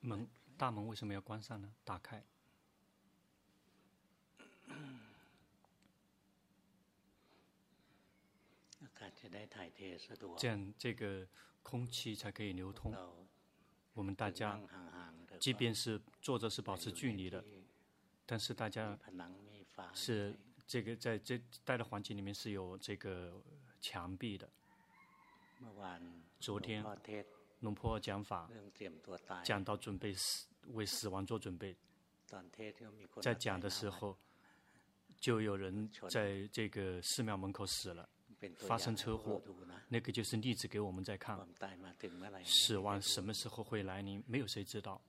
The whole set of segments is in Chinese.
门大门为什么要关上呢？打开。这样，这个空气才可以流通。我们大家，即便是坐着是保持距离的，但是大家是这个在这待的环境里面是有这个墙壁的。昨天，龙婆讲法讲到准备死为死亡做准备，在讲的时候，就有人在这个寺庙门口死了。发生车祸，那个就是例子给我们在看，死亡什么时候会来临，没有谁知道。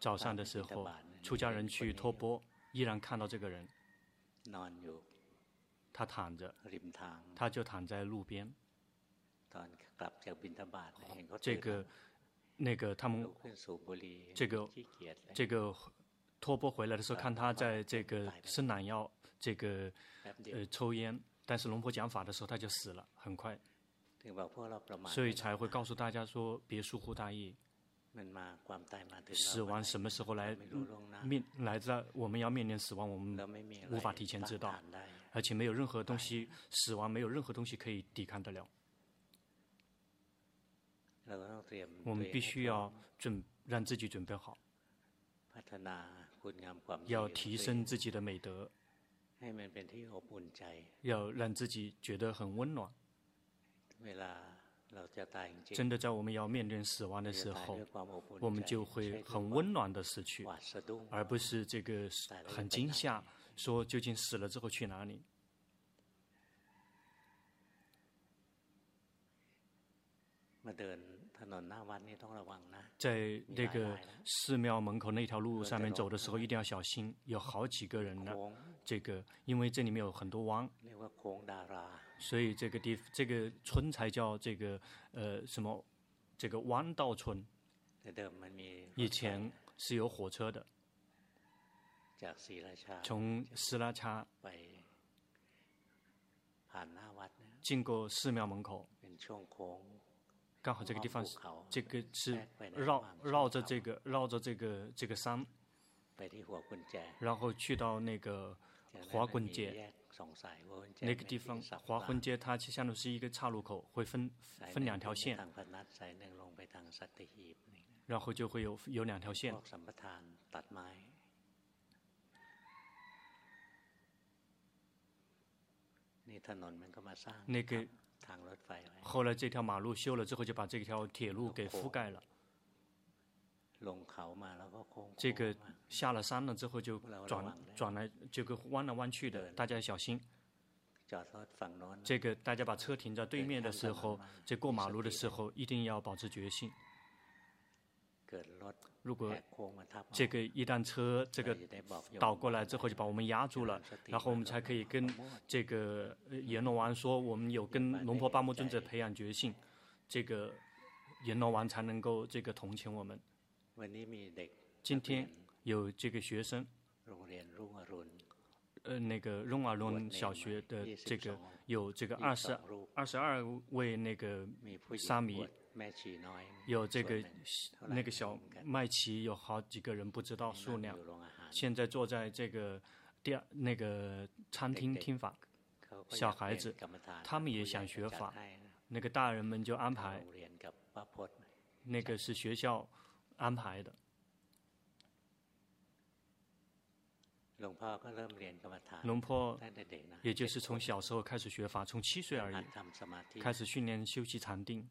早上的时候，出家人去托钵，依然看到这个人，他躺着，他就躺在路边。这个，那个他们，这个，这个。托钵回来的时候，看他在这个伸懒腰，这个呃抽烟，但是龙婆讲法的时候他就死了，很快，所以才会告诉大家说别疏忽大意，死亡什么时候来面来着？我们要面临死亡，我们无法提前知道，而且没有任何东西，死亡没有任何东西可以抵抗得了，我们必须要准让自己准备好。要提升自己的美德，要让自己觉得很温暖。真的，在我们要面临死亡的时候，我们就会很温暖的死去，而不是这个很惊吓，说究竟死了之后去哪里？在那个寺庙门口那条路上面走的时候，一定要小心，有好几个人呢。这个，因为这里面有很多弯，所以这个地这个村才叫这个呃什么这个弯道村。以前是有火车的，从斯拉恰经过寺庙门口。刚好这个地方是，这个是绕绕着这个绕着这个这个山，然后去到那个华棍街，那个地方华棍街它其实相当于是一个岔路口，会分分两条线，然后就会有有两条线。那个。后来这条马路修了之后，就把这条铁路给覆盖了。这个下了山了之后就转转来，这个弯来弯去的，大家要小心。这个大家把车停在对面的时候，这过马路的时候一定要保持决心。如果这个一旦车这个倒过来之后，就把我们压住了，然后我们才可以跟这个阎罗王说，我们有跟龙婆巴木尊者培养决心，这个阎罗王才能够这个同情我们。今天有这个学生，呃，那个荣尔伦小学的这个有这个二十二十二位那个沙弥。有这个那个小麦琪，有好几个人不知道数量。现在坐在这个第二那个餐厅听法，小孩子他们也想学法，那个大人们就安排，那个是学校安排的。龙坡也就是从小时候开始学法，从七岁而已，开始训练修习禅定。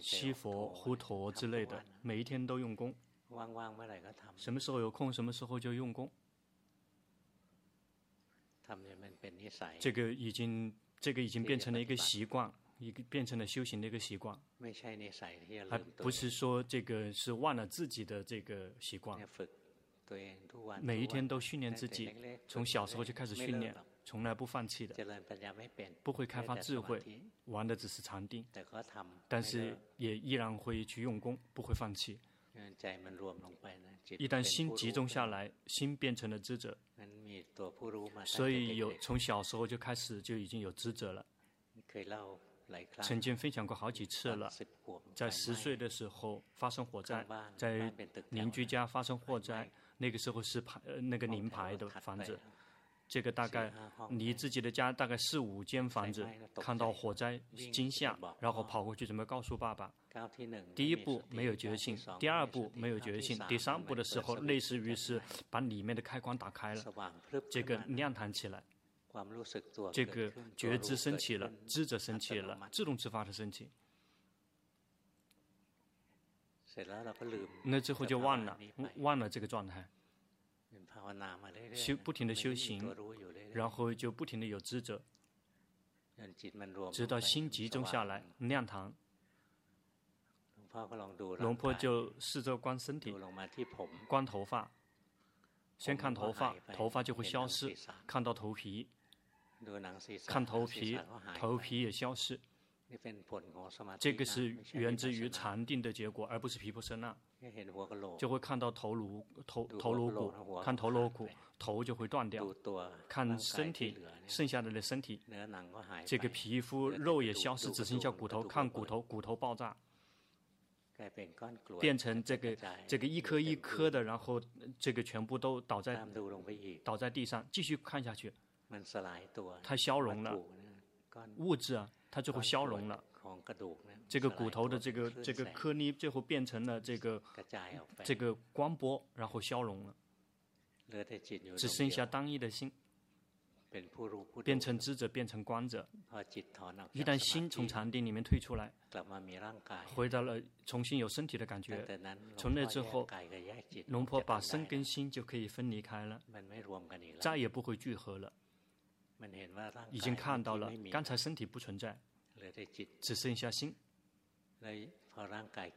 西佛、呼陀之类的，每一天都用功。什么时候有空，什么时候就用功。这个已经，这个已经变成了一个习惯，一个变成了修行的一个习惯。还不是说这个是忘了自己的这个习惯。每一天都训练自己，从小时候就开始训练。从来不放弃的，不会开发智慧，玩的只是禅定，但是也依然会去用功，不会放弃。一旦心集中下来，心变成了知者，所以有从小时候就开始就已经有知者了。曾经分享过好几次了，在十岁的时候发生火灾，在邻居家发生火灾，那个时候是排呃那个临牌的房子，这个大概离自己的家大概四五间房子，看到火灾惊吓，然后跑过去准备告诉爸爸。第一步没有觉醒，第二步没有觉醒，第三步的时候类似于是把里面的开关打开了，这个亮堂起来。这个觉知升起了，知者升起了，自动自发的升起。那之后就忘了，忘了这个状态。修不停的修行，然后就不停的有知者，直到心集中下来，亮堂。龙婆就试着观身体，观头发，先看头发，头发就会消失，看到头皮。看头皮，头皮也消失。这个是源自于禅定的结果，而不是皮婆舍那。就会看到头颅头头颅骨，看头颅骨，头就会断掉。看身体，剩下的的身体，这个皮肤肉也消失，只剩下骨头。看骨头，骨头爆炸，变成这个这个一颗一颗的，然后这个全部都倒在倒在地上。继续看下去。它消融了，物质啊，它就会消融了。这个骨头的这个这个颗粒最后变成了这个这个光波，然后消融了，只剩下单一的心，变成知者，变成观者。一旦心从禅定里面退出来，回到了重新有身体的感觉，从那之后，龙婆把身跟心就可以分离开了，再也不会聚合了。已经看到了，刚才身体不存在，只剩下心。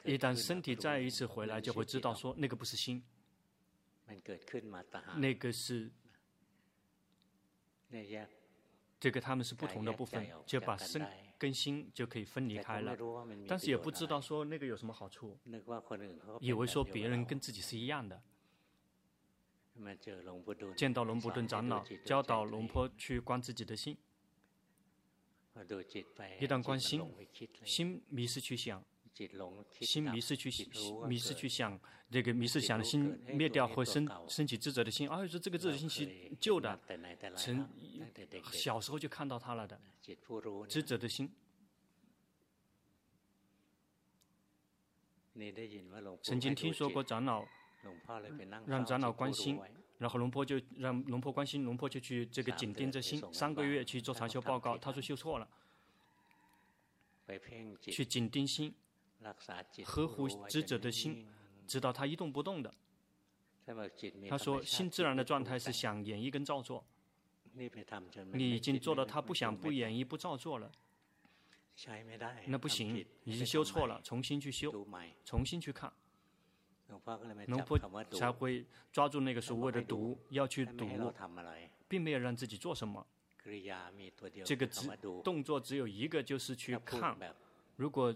一旦身体再一次回来，就会知道说那个不是心，那个是这个他们是不同的部分，就把身跟心就可以分离开了。但是也不知道说那个有什么好处，以为说别人跟自己是一样的。见到龙伯顿长老，教导龙婆去观自己的心。一旦关心，心迷失去想，心迷失去迷失去想，这个迷失想的心灭掉，会升升起智者的心。啊，说这个智者心是旧的，从小时候就看到他了的智者的心。曾经听说过长老。让长老关心，然后龙婆就让龙婆关心，龙婆就去这个紧盯着心，三个月去做禅修报告，他说修错了，去紧盯心，呵护知者的心，直到他一动不动的。他说心自然的状态是想演绎跟造作，你已经做到他不想不演绎不造作了，那不行，已经修错了，重新去修，重新去看。龙婆才会抓住那个所谓的毒，要去毒，并没有让自己做什么。这个只动作只有一个，就是去看。如果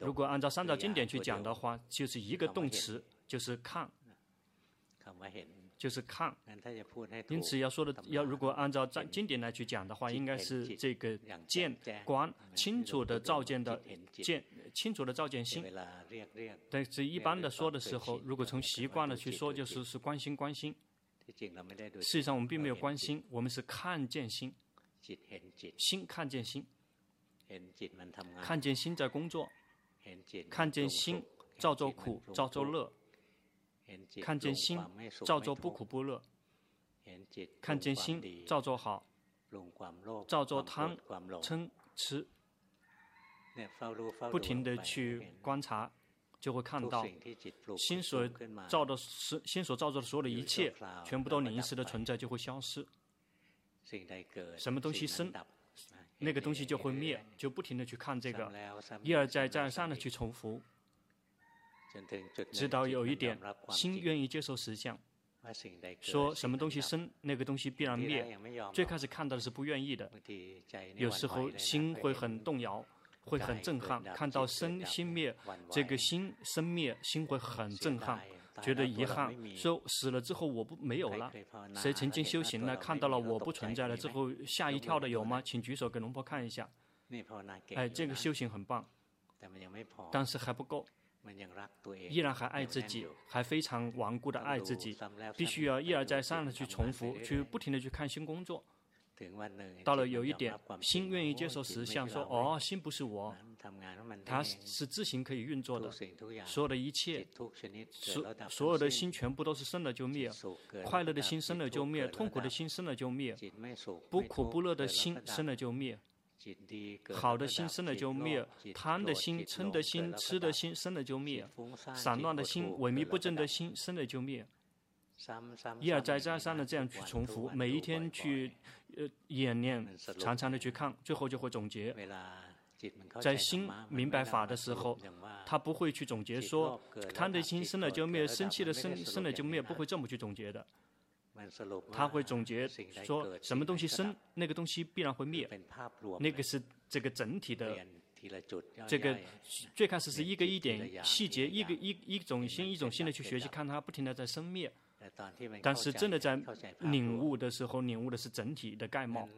如果按照三藏经典去讲的话，就是一个动词，就是看。就是看，因此要说的要，如果按照在经典来去讲的话，应该是这个见观清楚的照见的见清楚的照见心。但是一般的说的时候，如果从习惯的去说，就是是关心关心。实际上我们并没有关心，我们是看见心，心看见心，看见心在工作，看见心造作苦造作乐。看见心照做不苦不乐，看见心照做好，照做贪嗔痴，不停的去观察，就会看到心所造的是心所造作的所有的一切，全部都临时的存在就会消失。什么东西生，那个东西就会灭，就不停的去看这个，一而再再而三的去重复。直到有一点心愿意接受实相，说什么东西生，那个东西必然灭。最开始看到的是不愿意的，有时候心会很动摇，会很震撼。看到生心灭，这个心生灭，心会很震撼，觉得遗憾。说死了之后我不没有了，谁曾经修行了，看到了我不存在了之后吓一跳的有吗？请举手给龙婆看一下。哎，这个修行很棒，但是还不够，依然还爱自己，还非常顽固的爱自己，必须要一而再三的去重复，去不停的去看新工作。到了有一点，心愿意接受实相，说哦，心不是我，它是自行可以运作的，所有的一切，所所有的心全部都是生了就灭，快乐的心生了就灭，痛苦的心生了就灭，不苦不乐的心生了就灭，好的心生了就灭，贪的心、嗔的心、痴的心生了就灭，散乱的心、萎靡不振的心生了就灭。一而再再三的这样去重复，每一天去呃演练，常常的去看，最后就会总结。在心明白法的时候，他不会去总结说贪的心生了就灭，生气的生生了就灭，不会这么去总结的。他会总结说什么东西生，那个东西必然会灭，那个是这个整体的。这个最开始是一个一点细节，一个一一种心一种心的去学习，看它不停的在生灭。但是真的在领悟的时候，领悟的是整体的概貌。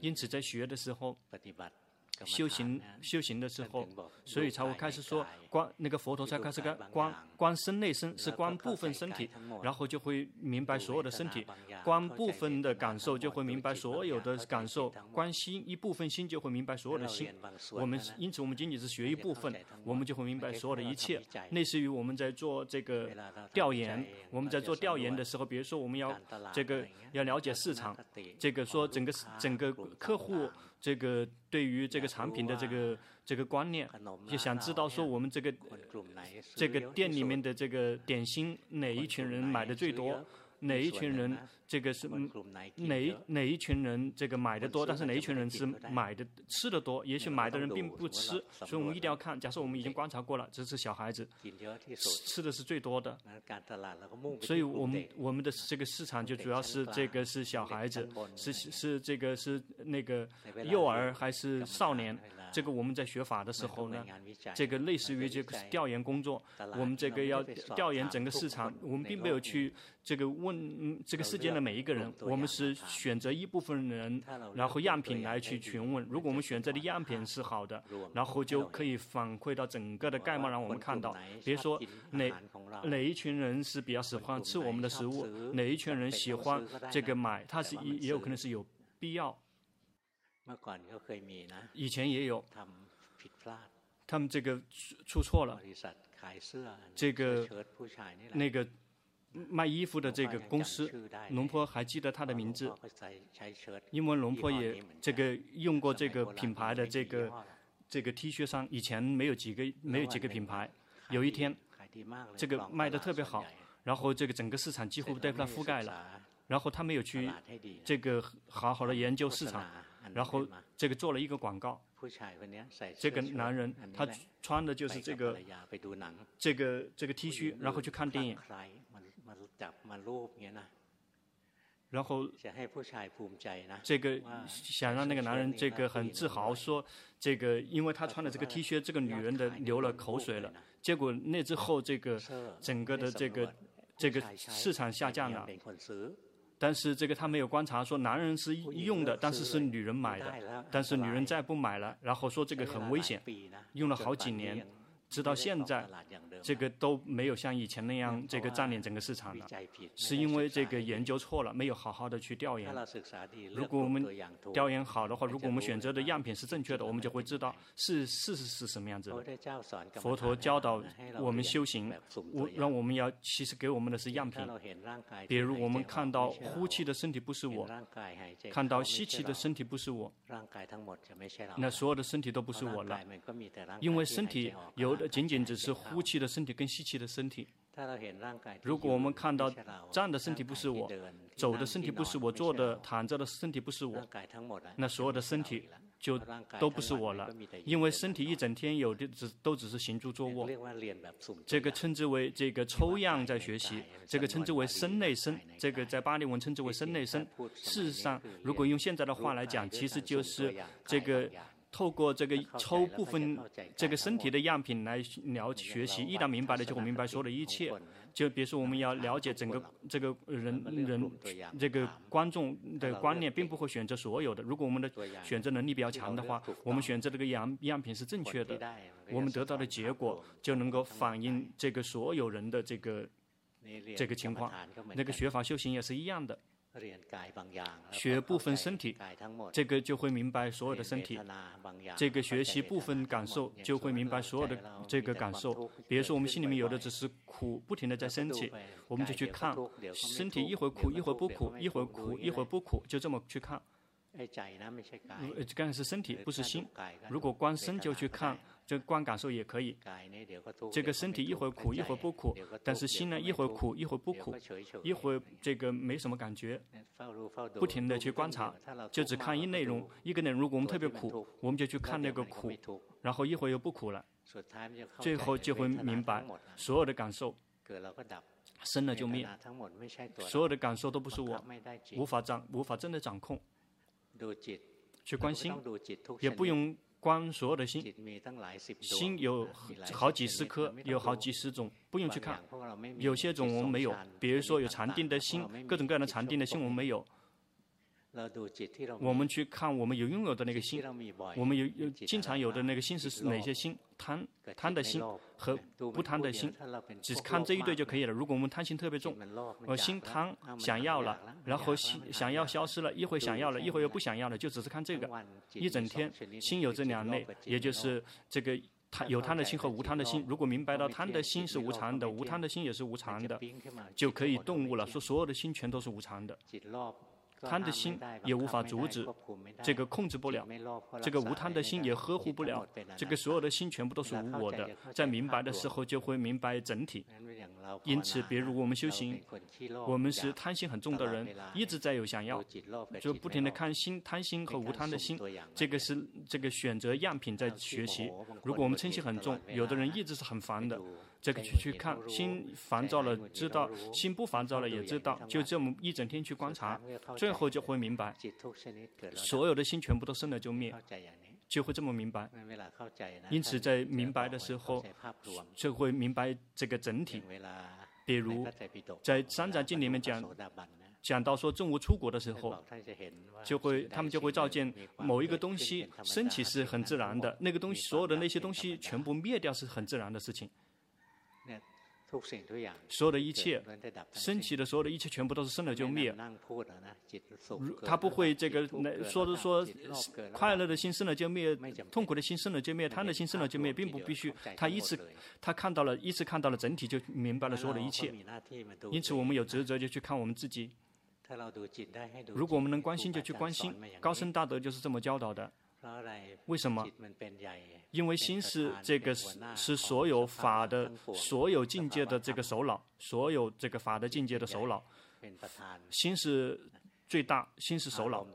因此在学的时候，修行修行的时候，所以才会开始说观那个佛陀才开始观观观身内身是观部分身体，然后就会明白所有的身体，观部分的感受就会明白所有的感受，观心一部分心就会明白所有的心。我们因此我们仅仅是学一部分，我们就会明白所有的一切。类似于我们在做这个调研，我们在做调研的时候，比如说我们要这个要了解市场，这个说整个整个客户。这个对于这个产品的这个这个观念，就想知道说我们这个这个店里面的这个点心哪一群人买的最多，哪一群人。这个是哪哪一群人这个买的多，但是哪一群人是买的吃的多？也许买的人并不吃，所以我们一定要看。假设我们已经观察过了，这是小孩子吃吃的是最多的，所以我们我们的这个市场就主要是这个是小孩子，是是这个是那个幼儿还是少年？这个我们在学法的时候呢，这个类似于这个调研工作，我们这个要调研整个市场，我们并没有去。这个问这个世界的每一个人，我们是选择一部分人，然后样品来去询问。如果我们选择的样品是好的，然后就可以反馈到整个的概貌，让我们看到。比如说哪哪一群人是比较喜欢吃我们的食物，哪一群人喜欢这个买，它是也也有可能是有必要。以前也有，他们这个出错了，这个那个。卖衣服的这个公司，龙坡还记得他的名字，因为龙坡也这个用过这个品牌的这个这个 T 恤衫，以前没有几个没有几个品牌，有一天这个卖的特别好，然后这个整个市场几乎被他覆盖了，然后他没有去这个好好的研究市场，然后这个做了一个广告，这个男人他穿的就是这个这个这个 T 恤，然后去看电影。然后，这个想让那个男人这个很自豪，说这个因为他穿的这个 T 恤，这个女人的流了口水了。结果那之后，这个整个的这个这个市场下降了。但是这个他没有观察，说男人是用的，但是是女人买的，但是女人再不买了，然后说这个很危险，用了好几年。直到现在，这个都没有像以前那样这个占领整个市场了，是因为这个研究错了，没有好好的去调研。如果我们调研好的话，如果我们选择的样品是正确的，我们就会知道是事实是什么样子的。佛陀教导我们修行，我让我们要其实给我们的是样品。比如我们看到呼气的身体不是我，看到吸气的身体不是我，那所有的身体都不是我了，因为身体有的。仅仅只是呼气的身体跟吸气的身体。如果我们看到站的身体不是我，走的身体不是我，坐的、躺着的身体不是我，那所有的身体就都不是我了。因为身体一整天有的只都只是行住坐卧，这个称之为这个抽样在学习，这个称之为身内身，这个在巴利文称之为身内身。事实上，如果用现在的话来讲，其实就是这个。透过这个抽部分这个身体的样品来了解学习，一旦明白了就会明白所有的一切。就比如说，我们要了解整个这个人人这个观众的观念，并不会选择所有的。如果我们的选择能力比较强的话，我们选择这个样样品是正确的，我们得到的结果就能够反映这个所有人的这个这个情况。那个学法修行也是一样的。学部分身体，这个就会明白所有的身体；这个学习部分感受，就会明白所有的这个感受。比如说，我们心里面有的只是苦，不停的在升起，我们就去看身体，一会儿苦，一会儿不苦，一会儿苦，一会儿不苦，就这么去看。刚才是身体，不是心。如果光身就去看。这观感受也可以，这个身体一会儿苦一会儿不苦，但是心呢，一会儿苦一会儿不苦，一会儿这个没什么感觉，不停的去观察，就只看一内容，一个内容，如果我们特别苦，我们就去看那个苦，然后一会儿又不苦了，最后就会明白所有的感受生了就灭，所有的感受都不是我，无法掌无法真的掌控，去关心，也不用。观所有的心，心有好几十颗，有好几十种，不用去看。有些种我们没有，比如说有禅定的心，各种各样的禅定的心我们没有。我们去看我们有拥有的那个心，我们有有经常有的那个心是哪些心？贪贪的心和不贪的心，只看这一对就可以了。如果我们贪心特别重，呃，心贪想要了，然后心想要消失了，一会想要了，一会又不想要了，就只是看这个。一整天心有这两类，也就是这个贪有贪的心和无贪的心。如果明白到贪的心是无常的，无贪的心也是无常的，就可以顿悟了。说所有的心全都是无常的。贪的心也无法阻止，这个控制不了；这个无贪的心也呵护不了。这个所有的心全部都是无我的。在明白的时候就会明白整体。因此，比如我们修行，我们是贪心很重的人，一直在有想要，就不停地看心、贪心和无贪的心。这个是这个选择样品在学习。如果我们嗔心很重，有的人一直是很烦的。这个去去看，心烦躁了知道，心不烦躁了也知道，就这么一整天去观察，最后就会明白，所有的心全部都生了就灭，就会这么明白。因此在明白的时候，就会明白这个整体。比如在《三藏经》里面讲，讲到说证悟出国的时候，就会他们就会照见某一个东西升起是很自然的，那个东西所有的那些东西全部灭掉是很自然的事情。所有的一切升起的所有的一切全部都是生了就灭。他不会这个说着说快乐的心生了就灭，痛苦的心生了就灭，贪的心生了就灭，并不必须。他一次他看到了，一次看到了整体，就明白了所有的一切。因此，我们有职责就去看我们自己。如果我们能关心，就去关心。高僧大德就是这么教导的。为什么？因为心是这个是是所有法的所有境界的这个首脑，所有这个法的境界的首脑。心是最大，心是首脑。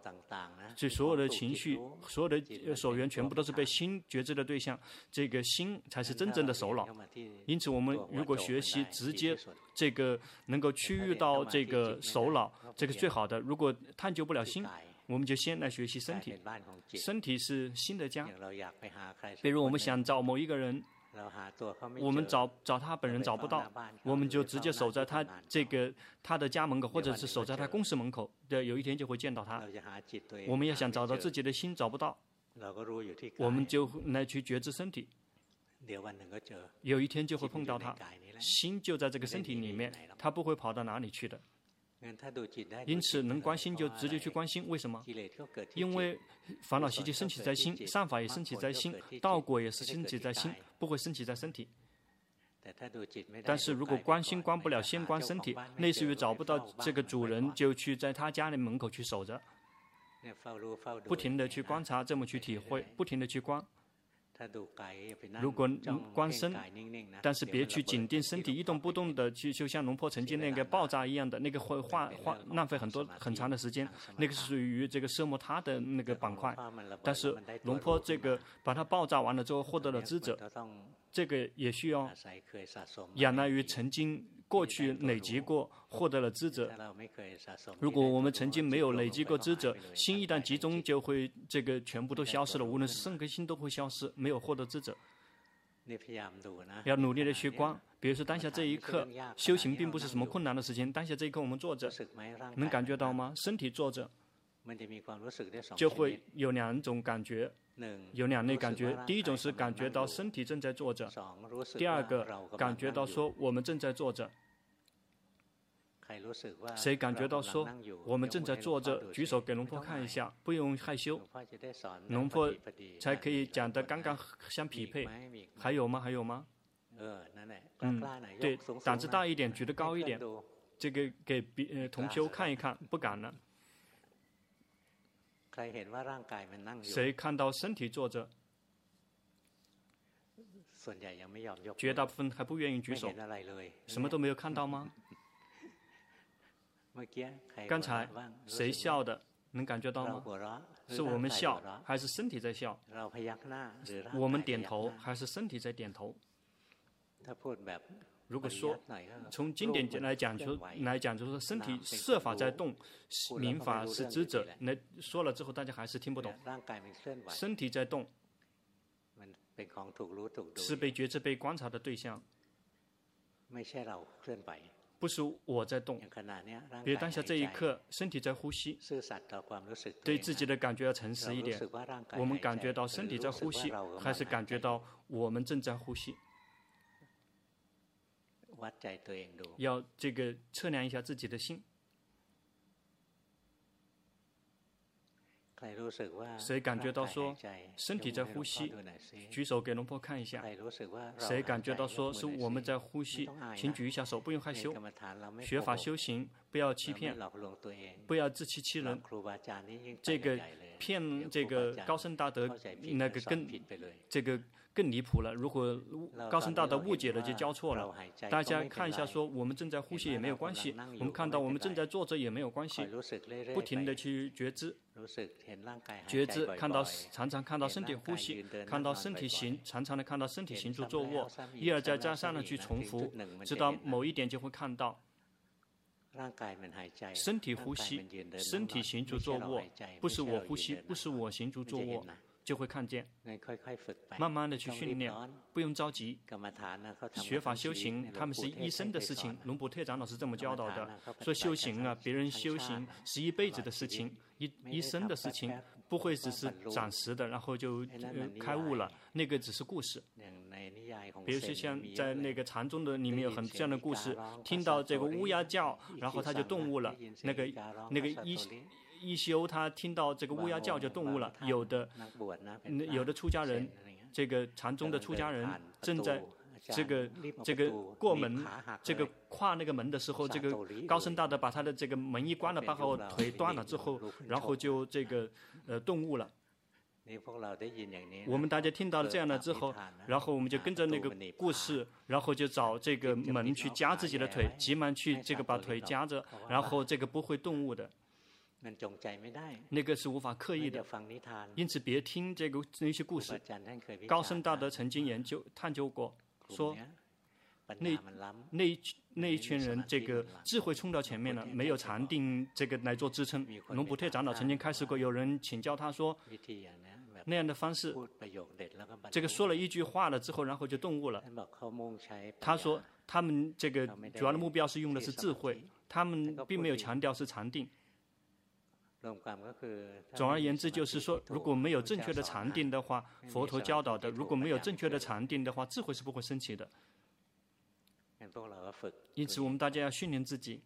所以所有的情绪，所有的所缘，全部都是被心觉知的对象。这个心才是真正的首脑。因此，我们如果学习直接这个能够区域到这个首脑，这个最好的。如果探究不了心。我们就先来学习身体，身体是心的家。比如我们想找某一个人，我们找找他本人找不到，我们就直接守在他这个他的家门口，或者是守在他公司门口，的，有一天就会见到他。我们要想找到自己的心找不到，我们就来去觉知身体，有一天就会碰到他，心就在这个身体里面，他不会跑到哪里去的。因此，能关心就直接去关心。为什么？因为烦恼习气升起在心，善法也升起在心，道果也是升起在心，不会升起在身体。但是如果关心关不了，先关身体，类似于找不到这个主人，就去在他家里门口去守着，不停的去观察，这么去体会，不停的去观。如果观身，但是别去紧盯身体一动不动的，去就像龙坡曾经那个爆炸一样的，那个会花花浪费很多很长的时间，那个是属于这个奢摩他的那个板块。但是龙坡这个把它爆炸完了之后获得了知者，这个也需要仰赖于曾经。过去累积过，获得了资者。如果我们曾经没有累积过资者，心一旦集中，就会这个全部都消失了。无论是身跟心都会消失，没有获得资者。要努力的去观，比如说当下这一刻，修行并不是什么困难的事情。当下这一刻我们坐着，能感觉到吗？身体坐着，就会有两种感觉，有两类感觉。第一种是感觉到身体正在坐着，第二个感觉到说我们正在坐着。谁感觉到说我们正在坐着？举手给龙婆看一下，不用害羞。龙婆才可以讲的刚刚相匹配。还有吗？还有吗？嗯，对，胆子大一点，举得高一点。这个给别呃同修看一看，不敢了。谁看到身体坐着？绝大部分还不愿意举手。什么都没有看到吗？刚才谁笑的？能感觉到吗？是我们笑，还是身体在笑？我们点头，还是身体在点头？如果说从经典来讲，就来讲，就是说身体设法在动，明法是知者。那说了之后，大家还是听不懂。身体在动，是被觉知、被观察的对象。不是我在动，比如当下这一刻，身体在呼吸，对自己的感觉要诚实一点。我们感觉到身体在呼吸，还是感觉到我们正在呼吸？要这个测量一下自己的心。谁感觉到说身体在呼吸？举手给龙婆看一下。谁感觉到说是我们在呼吸？请举一下手，不用害羞。学法修行，不要欺骗，不要自欺欺人。这个骗这个高僧大德，那个更这个。更离谱了！如果高僧大德误解了，就交错了。大家看一下，说我们正在呼吸也没有关系，我们看到我们正在坐着也没有关系，不停的去觉知，觉知看到常常看到身体呼吸，看到身体行，常常的看到身体行住坐卧，一而再再三的去重复，直到某一点就会看到身体呼吸，身体行住坐卧，不是我呼吸，不是我行住坐卧。就会看见，慢慢的去训练，不用着急。学法修行，他们是一生的事情。龙普特长老是这么教导的，说修行啊，别人修行是一辈子的事情，一一生的事情，不会只是暂时的，然后就开悟了，那个只是故事。比如说像在那个禅宗的里面有很这样的故事，听到这个乌鸦叫，然后他就顿悟了，那个那个一。一休他听到这个乌鸦叫就顿悟了，有的，有的出家人，这个禅宗的出家人正在这个这个过门，这个跨那个门的时候，这个高僧大德把他的这个门一关了，把后腿断了之后，然后就这个呃顿悟了。我们大家听到了这样的之后，然后我们就跟着那个故事，然后就找这个门去夹自己的腿，急忙去这个把腿夹着，然后这个不会顿悟的。那个是无法刻意的，因此别听这个那些故事。高僧大德曾经研究探究过，说那那那一群人这个智慧冲到前面了，没有禅定这个来做支撑。龙普特长老曾经开始过，有人请教他说，那样的方式，这个说了一句话了之后，然后就顿悟了。他说他们这个主要的目标是用的是智慧，他们并没有强调是禅定。总而言之，就是说，如果没有正确的禅定的话，佛陀教导的，如果没有正确的禅定的话，智慧是不会升起的。因此，我们大家要训练自己，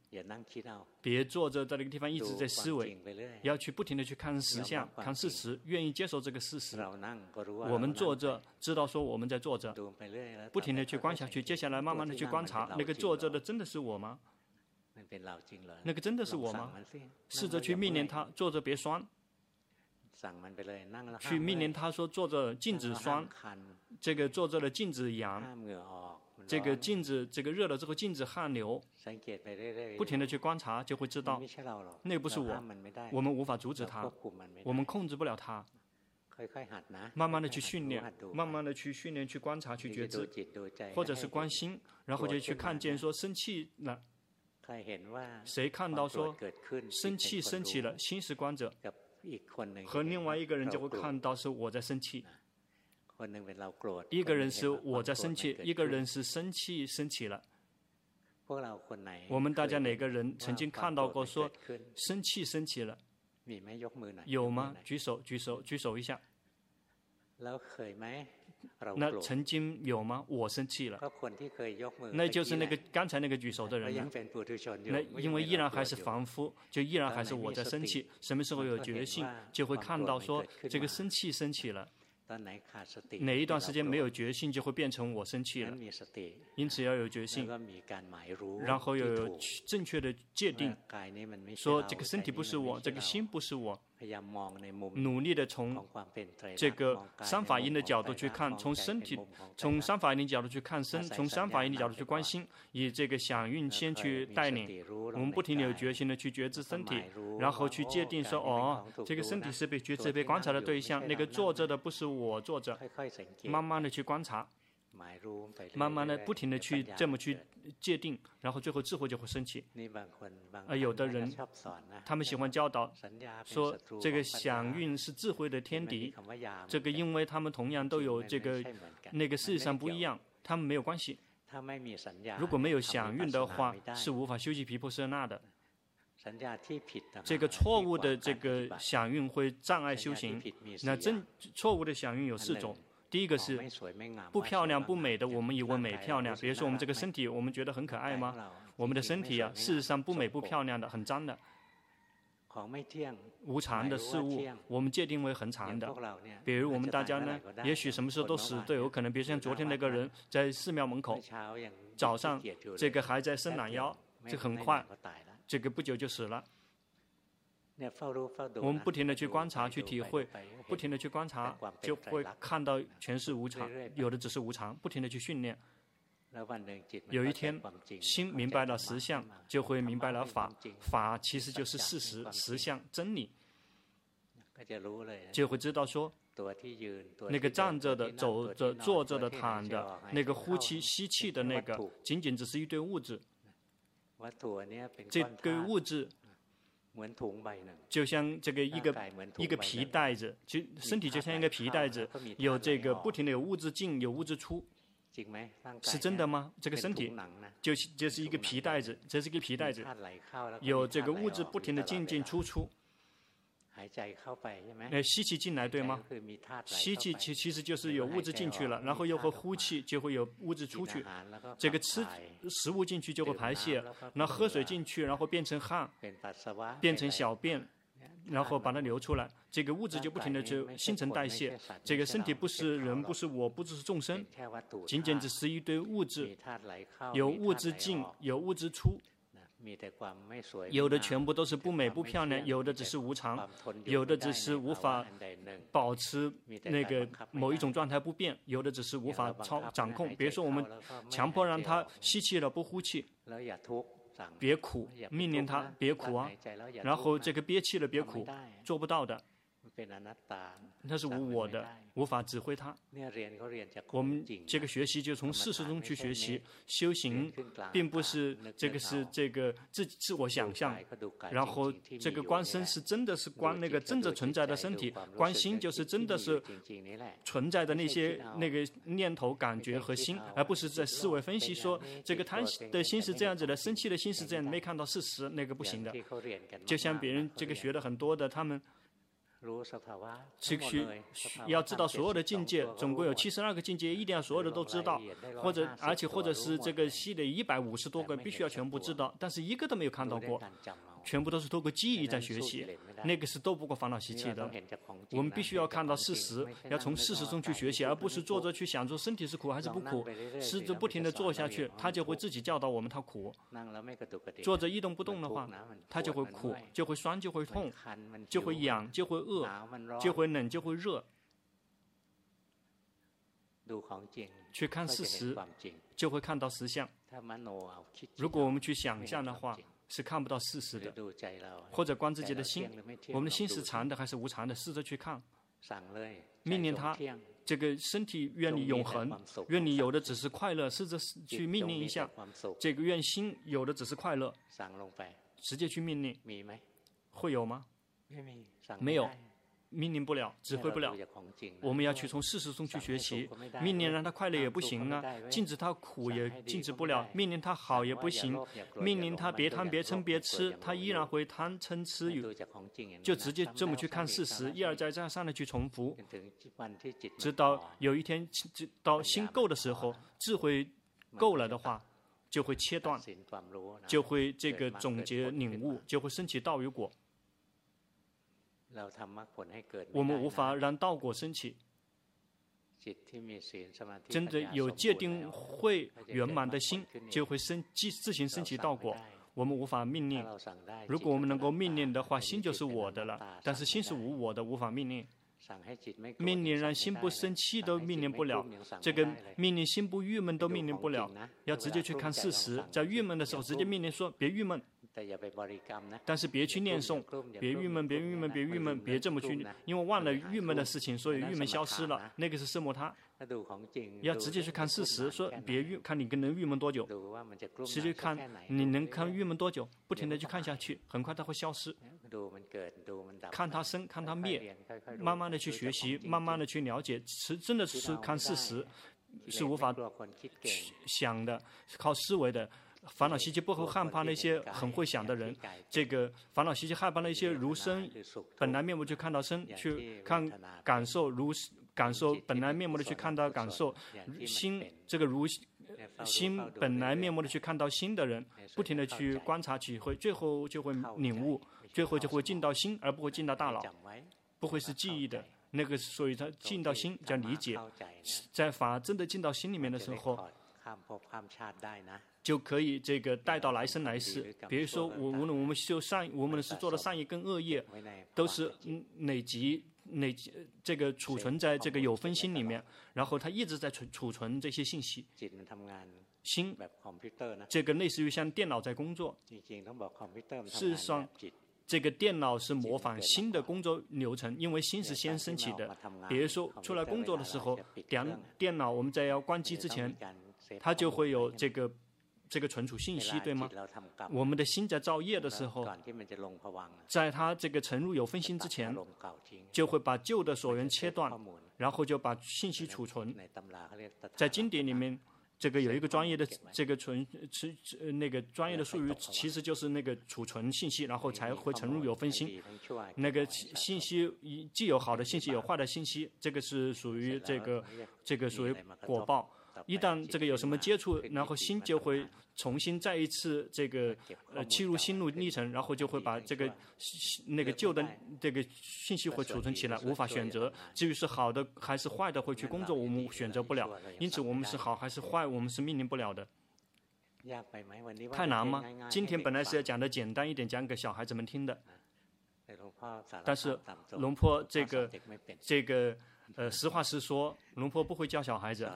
别坐着在那个地方一直在思维，要去不停的去看实相、看事实，愿意接受这个事实。我们坐着，知道说我们在坐着，不停的去观下去，接下来慢慢的去观察，那个坐着的真的是我吗？那个真的是我吗？试着去命令他坐着别酸，去命令他说坐着禁止酸，这个坐着的禁止痒，这个禁止这个热了之后禁止汗流，不停的去观察就会知道，那不是我，我们无法阻止他，我们控制不了他，慢慢的去训练，慢慢的去训练去观察去觉知，或者是关心，然后就去看见说生气了。谁看到说生气升起了，心是观者，和另外一个人就会看到是我在生气。一个人是我在生气，一个人是生气生气了。我们大家哪个人曾经看到过说生气生气了？有吗？举手举手举手一下。那曾经有吗？我生气了，那就是那个刚才那个举手的人了。那因为依然还是凡夫，就依然还是我在生气。什么时候有觉性，就会看到说这个生气生气了。哪一段时间没有觉性，就会变成我生气了。因此要有觉性，然后要有正确的界定，说这个身体不是我，这个心不是我。努力的从这个三法印的角度去看，从身体，从三法印的角度去看身，从三法印的角度去关心，以这个响应先去带领，我们不停的有决心的去觉知身体，然后去界定说，哦，这个身体是被觉知、被观察的对象，那个坐着的不是我坐着，慢慢的去观察。慢慢的、不停的去这么去界定，然后最后智慧就会升起。而有的人，他们喜欢教导说，这个响应是智慧的天敌。这个因为他们同样都有这个那个事实上不一样，他们没有关系。如果没有响应的话，是无法修习皮婆舍那的。这个错误的这个响应会障碍修行。那真错误的响应有四种。第一个是不漂亮不美的，我们以为美漂亮。比如说我们这个身体，我们觉得很可爱吗？我们的身体啊，事实上不美不漂亮的，很脏的。无常的事物，我们界定为很常的。比如我们大家呢，也许什么时候都死都有可能。比如像昨天那个人在寺庙门口，早上这个还在伸懒腰，这很快，这个不久就死了。我们不停地去观察、去体会，不停地去观察，就会看到全是无常，有的只是无常。不停地去训练，有一天心明白了实相，就会明白了法。法其实就是事实、实相、真理，就会知道说，那个站着的、走着、坐着的、躺的，那个呼气、吸气的那个，仅仅只是一堆物质。这个物质。就像这个一个一个皮带子，就身体就像一个皮带子，有这个不停的有物质进，有物质出，是真的吗？这个身体就就是一个皮带子，这是一个皮带子，有这个物质不停的进进出出。呃，吸气进来对吗？吸气其其实就是有物质进去了，然后又和呼气，就会有物质出去。这个吃食物进去就会排泄，那喝水进去，然后变成汗，变成小便，然后把它流出来。这个物质就不停的就新陈代谢。这个身体不是人，不是我，不只是众生，仅仅只是一堆物质，有物质进，有物质出。有的全部都是不美不漂亮，有的只是无常，有的只是无法保持那个某一种状态不变，有的只是无法操掌控。比如说，我们强迫让他吸气了不呼气，别苦，命令他别苦啊，然后这个憋气了别苦，做不到的。那是无我的，无法指挥他。我们这个学习就从事实中去学习，修行并不是这个是这个自自我想象。然后这个观身是真的是观那个真的存在的身体，观心就是真的是存在的那些那个念头、感觉和心，而不是在思维分析说这个贪的心是这样子的，生气的心是这样，没看到事实，那个不行的。就像别人这个学的很多的，他们。去 要知道所有的境界，总共有七十二个境界，一定要所有的都知道，或者而且或者是这个系列一百五十多个，必须要全部知道，但是一个都没有看到过。全部都是透过记忆在学习，那个是斗不过烦恼习气的。我们必须要看到事实，要从事实中去学习，而不是坐着去想着身体是苦还是不苦。试着不停地坐下去，它就会自己教导我们它苦。坐着一动不动的话，它就会苦，就会酸，就会痛，就会痒，就会饿，就会冷，就会热。去看事实，就会看到实相。如果我们去想象的话，是看不到事实的，或者观自己的心，我们的心是常的还是无常的？试着去看，命令他，这个身体愿你永恒，愿你有的只是快乐，试着去命令一下，这个愿心有的只是快乐，直接去命令，会有吗？没有，命令不了，指挥不了。我们要去从事实中去学习。命令让他快乐也不行啊，禁止他苦也禁止不了，命令他好也不行，命令他别贪别嗔别痴，他依然会贪嗔痴。就直接这么去看事实，一而再再三的去重复，直到有一天，直到心够的时候，智慧够了的话，就会切断，就会这个总结领悟，就会升起道与果。我们无法让道果升起。真的有界定会圆满的心，就会生自自行升起道果。我们无法命令。如果我们能够命令的话，心就是我的了。但是心是无我的，无法命令。命令让心不生气都命令不了，这个命令心不郁闷都命令不了。要直接去看事实，在郁闷的时候直接命令说别郁闷。但是别去念诵，别郁闷，别郁闷，别郁闷，别这么去，因为忘了郁闷的事情，所以郁闷消失了。那个是色魔他。要直接去看事实，说别郁，看你能郁闷多久，直接看你能看郁闷多久，不停的去看下去，很快它会消失。看它生，看它灭，慢慢的去学习，慢慢的去了解，是真的是看事实，是无法想的，靠思维的。烦恼习气不会害怕那些很会想的人，这个烦恼习气害怕那些如生本来面目去看到生，去看感受如感受本来面目的去看到感受，心这个如心本来面目的去看到心的人，不停的去观察体会，最后就会领悟，最后就会进到心，而不会进到大脑，不会是记忆的那个，所以他进到心叫理解，在法真的进到心里面的时候。就可以这个带到来生来世。比如说，我无论我们修善，我们是做的善业跟恶业，都是累积累积这个储存在这个有分心里面，然后它一直在储储存这些信息。心这个类似于像电脑在工作。事实上，这个电脑是模仿新的工作流程，因为心是先升起的。比如说，出来工作的时候，电电脑我们在要关机之前，它就会有这个。这个存储信息对吗？我们的心在造业的时候，在它这个沉入有分心之前，就会把旧的所缘切断，然后就把信息储存。在经典里面，这个有一个专业的这个存存那个专业的术语，其实就是那个储存信息，然后才会沉入有分心。那个信息既有好的信息，有坏的信息，这个是属于这个这个属于果报。一旦这个有什么接触，然后心就会重新再一次这个呃切入心路历程，然后就会把这个那个旧的这个信息会储存起来，无法选择。至于是好的还是坏的会去工作，我们选择不了。因此，我们是好还是坏，我们是命令不了的。太难吗？今天本来是要讲的简单一点，讲给小孩子们听的。但是龙坡这个这个。呃，实话实说，龙婆不会教小孩子，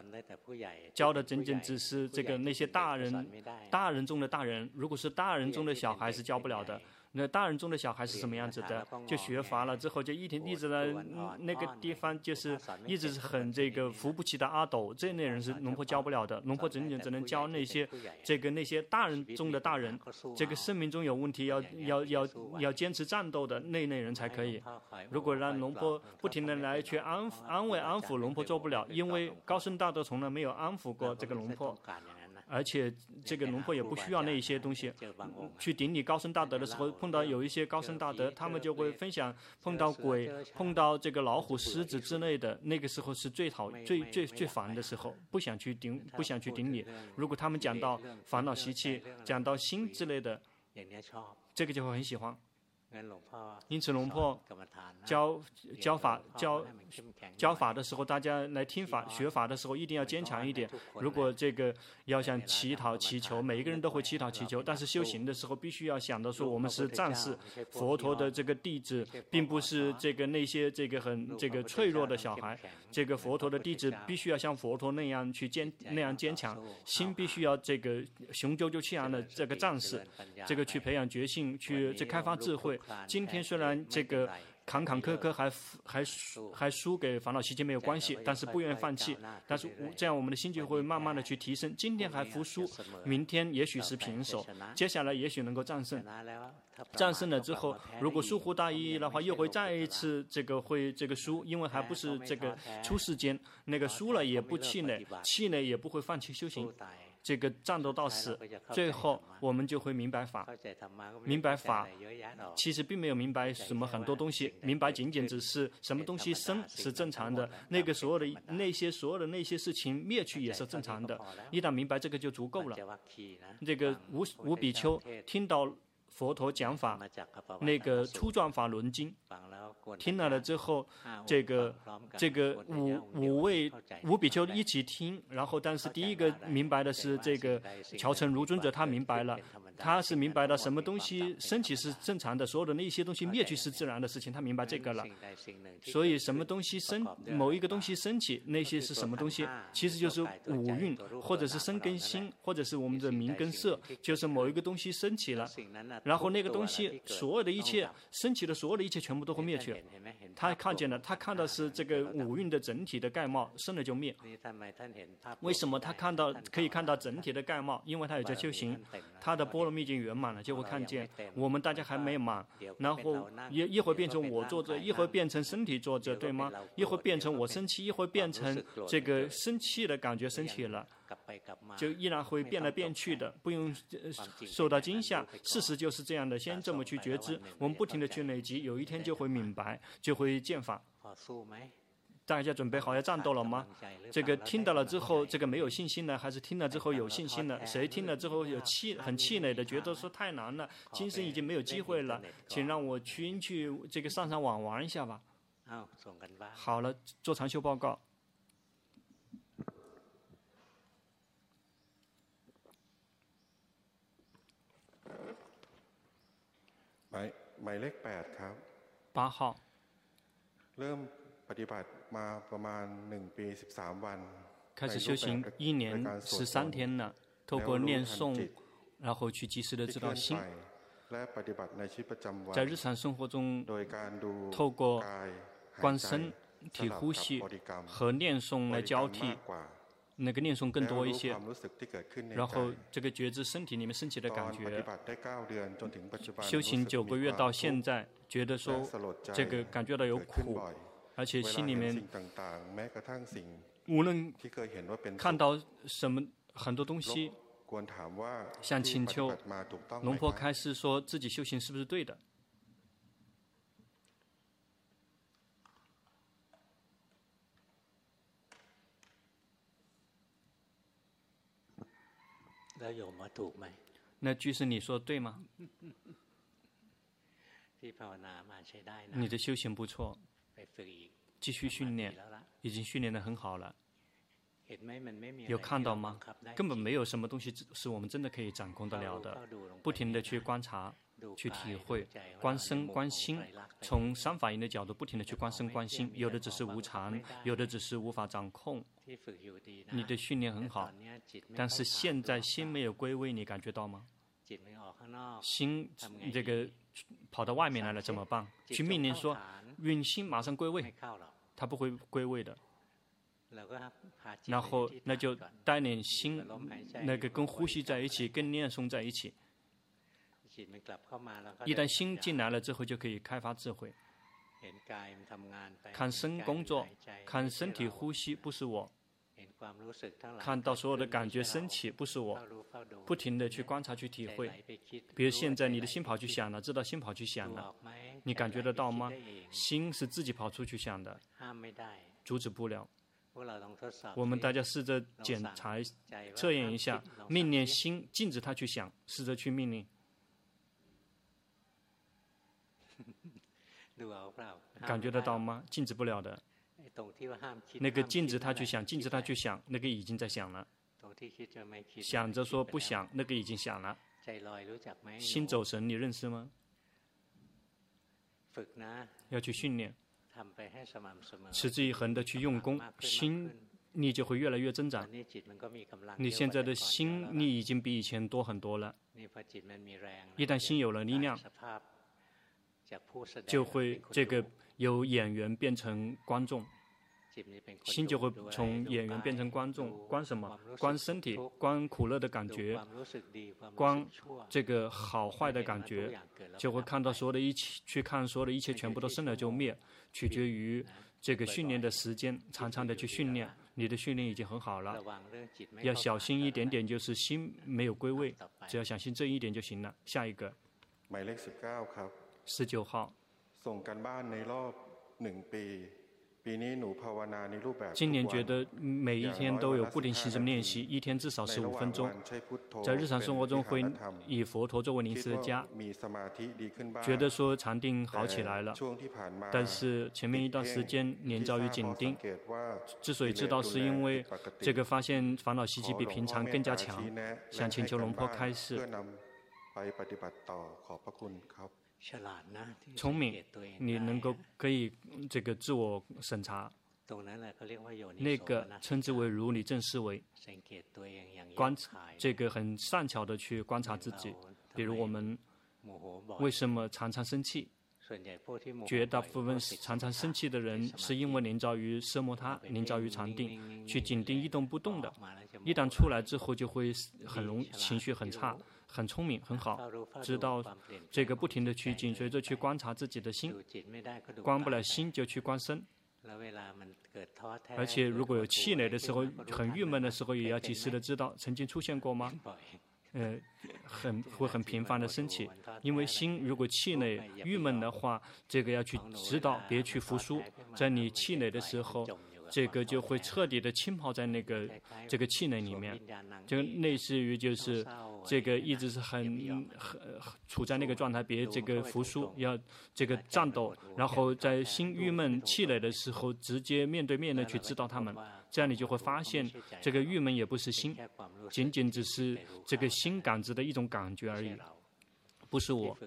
教的仅仅只是这个那些大人，大人中的大人。如果是大人中的小孩，是教不了的。那大人中的小孩是什么样子的？就学乏了之后，就一天一直在那个地方，就是一直是很这个扶不起的阿斗。这类人是龙婆教不了的。龙婆仅仅只能教那些这个那些大人中的大人，这个生命中有问题要要要要坚持战斗的那类人才可以。如果让龙婆不停的来去安安慰安抚龙婆做不了，因为高僧大德从来没有安抚过这个龙婆。而且这个龙婆也不需要那一些东西，去顶礼高僧大德的时候，碰到有一些高僧大德，他们就会分享，碰到鬼、碰到这个老虎、狮子之类的，那个时候是最讨、最最最烦的时候，不想去顶，不想去顶礼。如果他们讲到烦恼习气，讲到心之类的，这个就会很喜欢。因此，龙婆教教法教教法的时候，大家来听法学法的时候，一定要坚强一点。如果这个要想乞讨祈求，每一个人都会乞讨祈求，但是修行的时候，必须要想到说，我们是战士，佛陀的这个弟子，并不是这个那些这个很这个脆弱的小孩。这个佛陀的弟子必须要像佛陀那样去坚那样坚强，心必须要这个雄赳赳气昂的这个战士，这个去培养决心，去去开发智慧。今天虽然这个坎坎坷坷还还输还输给烦恼习气没有关系，但是不愿意放弃，但是这样我们的心就会慢慢的去提升。今天还服输，明天也许是平手，接下来也许能够战胜。战胜了之后，如果疏忽大意的话，又会再一次这个会这个输，因为还不是这个出世间，那个输了也不气馁，气馁也不会放弃修行。这个战斗到死，最后我们就会明白法，明白法，其实并没有明白什么很多东西，明白仅仅只是什么东西生是正常的，那个所有的那些所有的那些事情灭去也是正常的，一旦明白这个就足够了。这个无无比丘听到佛陀讲法，那个初转法轮经。听了了之后，这个这个五五位五比丘一起听，然后但是第一个明白的是这个乔陈如尊者，他明白了。他是明白了什么东西升起是正常的，所有的那些东西灭去是自然的事情，他明白这个了。所以什么东西升，某一个东西升起，那些是什么东西？其实就是五蕴，或者是生根心，或者是我们的名根色，就是某一个东西升起了，然后那个东西所有的一切升起的所有的一切全部都会灭去。他看见了，他看到是这个五蕴的整体的概貌，生了就灭。为什么他看到可以看到整体的概貌？因为他有在修行，他的波。罗蜜已经圆满了，就会看见我们大家还没满，然后一一会变成我坐着，一会变成身体坐着，对吗？一会变成我生气，一会变成这个生气的感觉升起了，就依然会变来变去的，不用受到惊吓。事实就是这样的，先这么去觉知，我们不停的去累积，有一天就会明白，就会见法。大家准备好要战斗了吗？这个听到了之后，这个没有信心呢，还是听了之后有信心呢？谁听了之后有气很气馁的，觉得说太难了，今生已经没有机会了，请让我去去这个上上网玩一下吧。好了，做长修报告。八号。开始修行一年十三天了，透过念诵，然后去及时的知道心，在日常生活中，透过观身体呼吸和念诵来交替，那个念诵更多一些，然后这个觉知身体里面升起的感觉，修行九个月到现在，觉得说这个感觉到有苦。而且心里面，无论看到什么很多东西，想请求龙婆开示说自己修行是不是对的？那居士你说对吗？你的修行不错。继续训练，已经训练的很好了。有看到吗？根本没有什么东西是我们真的可以掌控得了的。不停的去观察、去体会、观身、观心，从三法印的角度不停的去观身、观心。有的只是无常，有的只是无法掌控。你的训练很好，但是现在心没有归位，你感觉到吗？心这个跑到外面来了怎么办？去命令说。运心马上归位，他不会归位的。然后那就带领心，那个跟呼吸在一起，跟念诵在一起。一旦心进来了之后，就可以开发智慧。看身工作，看身体呼吸，不是我。看到所有的感觉升起，不是我。不停地去观察，去体会。比如现在你的心跑去想了，知道心跑去想了。你感觉得到吗？心是自己跑出去想的，阻止不了。我们大家试着检查、测验一下，命令心禁止他去想，试着去命令。感觉得到吗？禁止不了的。那个禁止他去想，禁止他去想，那个已经在想了。想着说不想，那个已经想了。心走神，你认识吗？要去训练，持之以恒的去用功，心力就会越来越增长。你现在的心力已经比以前多很多了。一旦心有了力量，就会这个由演员变成观众。心就会从演员变成观众，观什么？观身体，观苦乐的感觉，观这个好坏的感觉，就会看到所有的一切，去看所有的一切，全部都生了就灭，取决于这个训练的时间，常常的去训练，你的训练已经很好了，要小心一点点，就是心没有归位，只要小心这一点就行了。下一个，十九号。今年觉得每一天都有固定形式练习，一天至少十五分钟。在日常生活中会以佛陀作为临时的家，觉得说禅定好起来了。但是前面一段时间年遭于紧盯，之所以知道是因为这个发现烦恼习气比平常更加强，想请求龙坡开示。聪明，你能够可以这个自我审查，那个称之为如理正思维，观这个很善巧的去观察自己。比如我们为什么常常生气？绝大部分常常生气的人，是因为临着于奢摩他，临着于禅定，去紧盯一动不动的，一旦出来之后就会很容易情绪很差。很聪明，很好，知道这个不停的去紧随着去观察自己的心，观不了心就去观身，而且如果有气馁的时候，很郁闷的时候，也要及时的知道曾经出现过吗？呃，很 会很频繁的升起，因为心如果气馁、郁闷的话，这个要去知道，别去服输，在你气馁的时候。这个就会彻底的浸泡在那个这个气馁里面，就类似于就是这个一直是很很处在那个状态，别这个服输，要这个战斗，然后在心郁闷气馁的时候，直接面对面的去指导他们，这样你就会发现这个郁闷也不是心，仅仅只是这个心感知的一种感觉而已，不是我。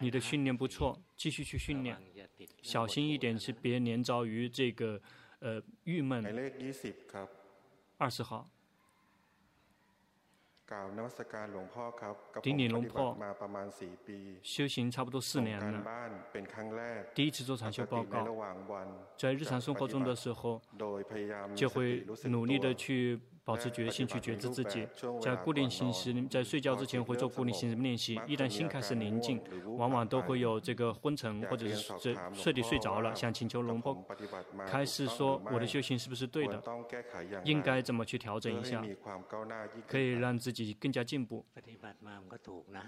你的训练不错，继续去训练，小心一点是别连着于这个。呃，郁闷。二十号。顶顶龙破。修行差不多四年了。第一次做禅修报告。在日常生活中的时候，就会努力的去。保持决心去觉知自己，在固定形式，在睡觉之前会做固定形式练习。一旦心开始宁静，往往都会有这个昏沉或者是睡彻底睡着了。想请求龙婆开始说，我的修行是不是对的？应该怎么去调整一下，可以让自己更加进步？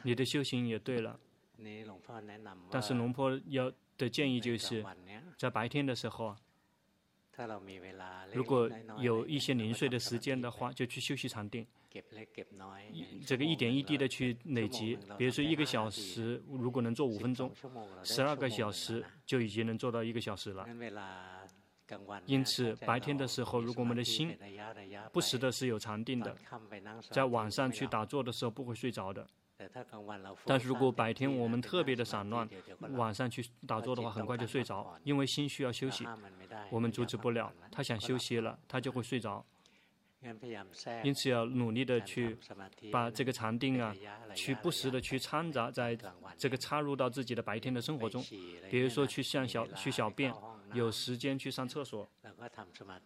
你的修行也对了，但是龙婆要的建议就是，在白天的时候。如果有一些零碎的时间的话，就去休息禅定。这个一点一滴的去累积，比如说一个小时，如果能做五分钟，十二个小时就已经能做到一个小时了。因此，白天的时候，如果我们的心不时的是有禅定的，在晚上去打坐的时候不会睡着的。但是如果白天我们特别的散乱，晚上去打坐的话，很快就睡着，因为心需要休息，我们阻止不了。他想休息了，他就会睡着。因此要努力的去把这个禅定啊，去不时的去掺杂在这个插入到自己的白天的生活中，比如说去上小去小便。有时间去上厕所，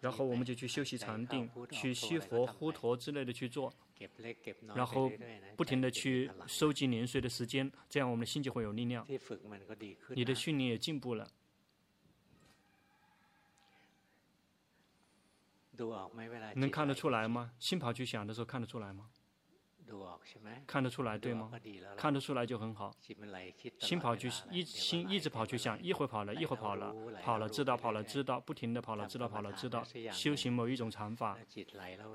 然后我们就去休息禅定，去吸佛呼陀之类的去做，然后不停的去收集零碎的时间，这样我们的心就会有力量。你的训练也进步了，能看得出来吗？心跑去想的时候看得出来吗？看得出来对吗？看得出来就很好。心跑去一心一直跑去想，一会跑了，一会跑了，跑了知道，跑了知道，不停的跑了知道，跑了知道。修行某一种禅法，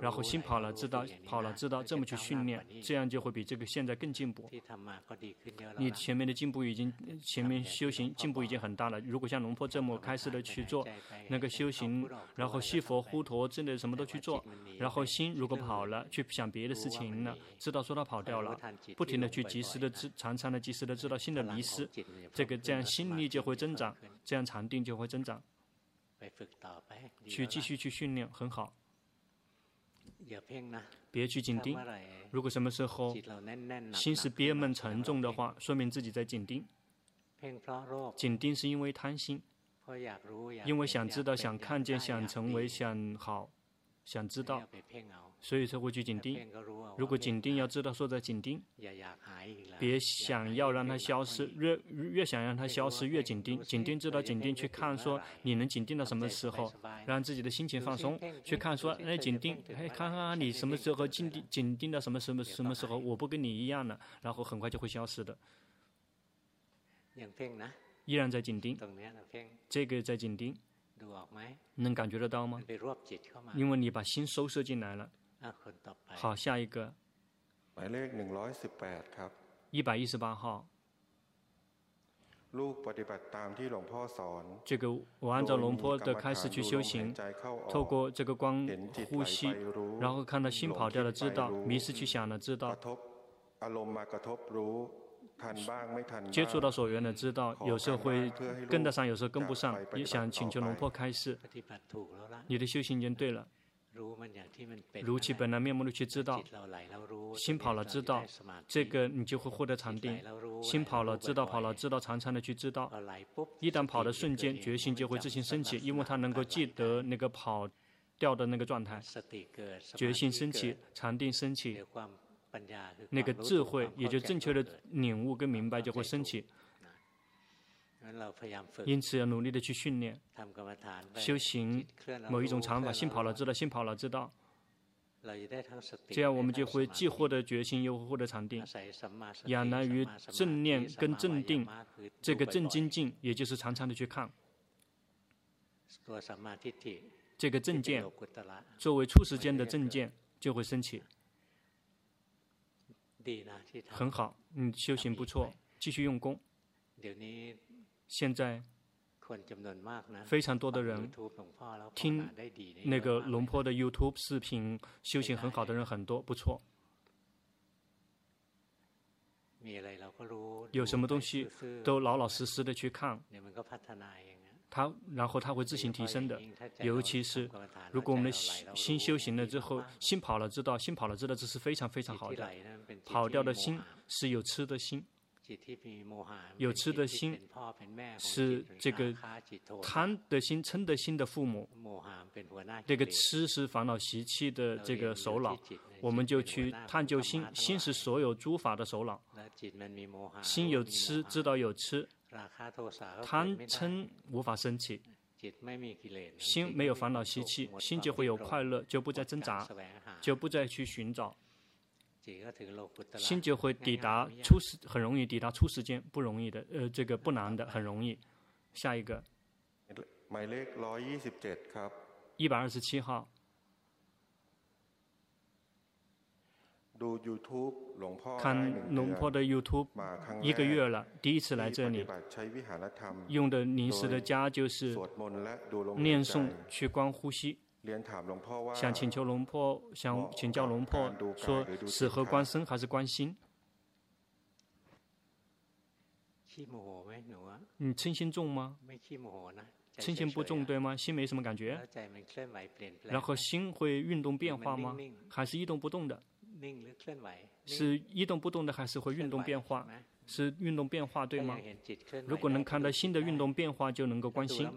然后心跑了知道，跑了知道，这么去训练，这样就会比这个现在更进步。你前面的进步已经，前面修行进步已经很大了。如果像龙坡这么开始的去做那个修行，然后西佛呼陀之类的什么都去做，然后心如果跑了去想别的事情呢？知道说他跑掉了，不停的去及时的知，常常的及时的知道心的迷失，这个这样心力就会增长，这样禅定就会增长。去继续去训练很好，别去紧盯。如果什么时候心是憋闷沉重的话，说明自己在紧盯。紧盯是因为贪心，因为想知道、想看见、想成为、想好、想知道。所以才会去紧盯。如果紧盯要知道说在紧盯，别想要让它消失，越越想让它消失越紧盯。紧盯知道紧盯去看说你能紧盯到什么时候，让自己的心情放松。去看说哎紧盯，哎看看你什么时候紧盯紧盯到什么什么什么时候，我不跟你一样了，然后很快就会消失的。依然在紧盯，这个在紧盯，能感觉得到吗？因为你把心收摄进来了。好，下一个。一百一十八号。这个我按照龙坡的开始去修行，透过这个光呼吸，然后看到心跑掉了，知道迷失去想了，知道。接触到所缘的，知道有时候会跟得上，有时候跟不上，也想请求龙坡开示。你的修行已经对了。如其本来面目的去知道，心跑了知道，这个你就会获得禅定。心跑了知道跑了知道常常的去知道，一旦跑的瞬间，决心就会自行升起，因为他能够记得那个跑掉的那个状态。决心升起，禅定升起，那个智慧也就正确的领悟跟明白就会升起。因此要努力的去训练，修行某一种禅法，心跑了知道，心跑了知道，这样我们就会既获得决心，又获得禅定。仰赖于正念跟正定，这个正精进，也就是常常的去看。这个正见，作为初时间的正见，就会升起。很好，嗯，修行不错，继续用功。现在非常多的人听那个龙坡的 YouTube 视频，修行很好的人很多，不错。有什么东西都老老实实的去看，他然后他会自行提升的。尤其是如果我们的心修行了之后，心跑了知道，心跑了知道，这是非常非常好的。跑掉的心是有吃的心。有痴的心是这个贪的心、嗔的心的父母。这个痴是烦恼习气的这个首脑，我们就去探究心。心是所有诸法的首脑。心有痴，知道有痴，贪嗔无法升起。心没有烦恼习气，心就会有快乐，就不再挣扎，就不再去寻找。心就会抵达初时，很容易抵达初时间，不容易的，呃，这个不难的，很容易。下一个，一百二十七号。看龙坡的 YouTube 一个月了，第一次来这里，用的临时的家就是念诵去观呼吸。想请求龙坡，想请教龙坡，说适合观身还是观心？你称心重吗？称心不重对吗？心没什么感觉。然后心会运动变化吗？还是一动不动的？是一动不动的，还是会运动变化？是运动变化对吗？如果能看到新的运动变化，就能够观心；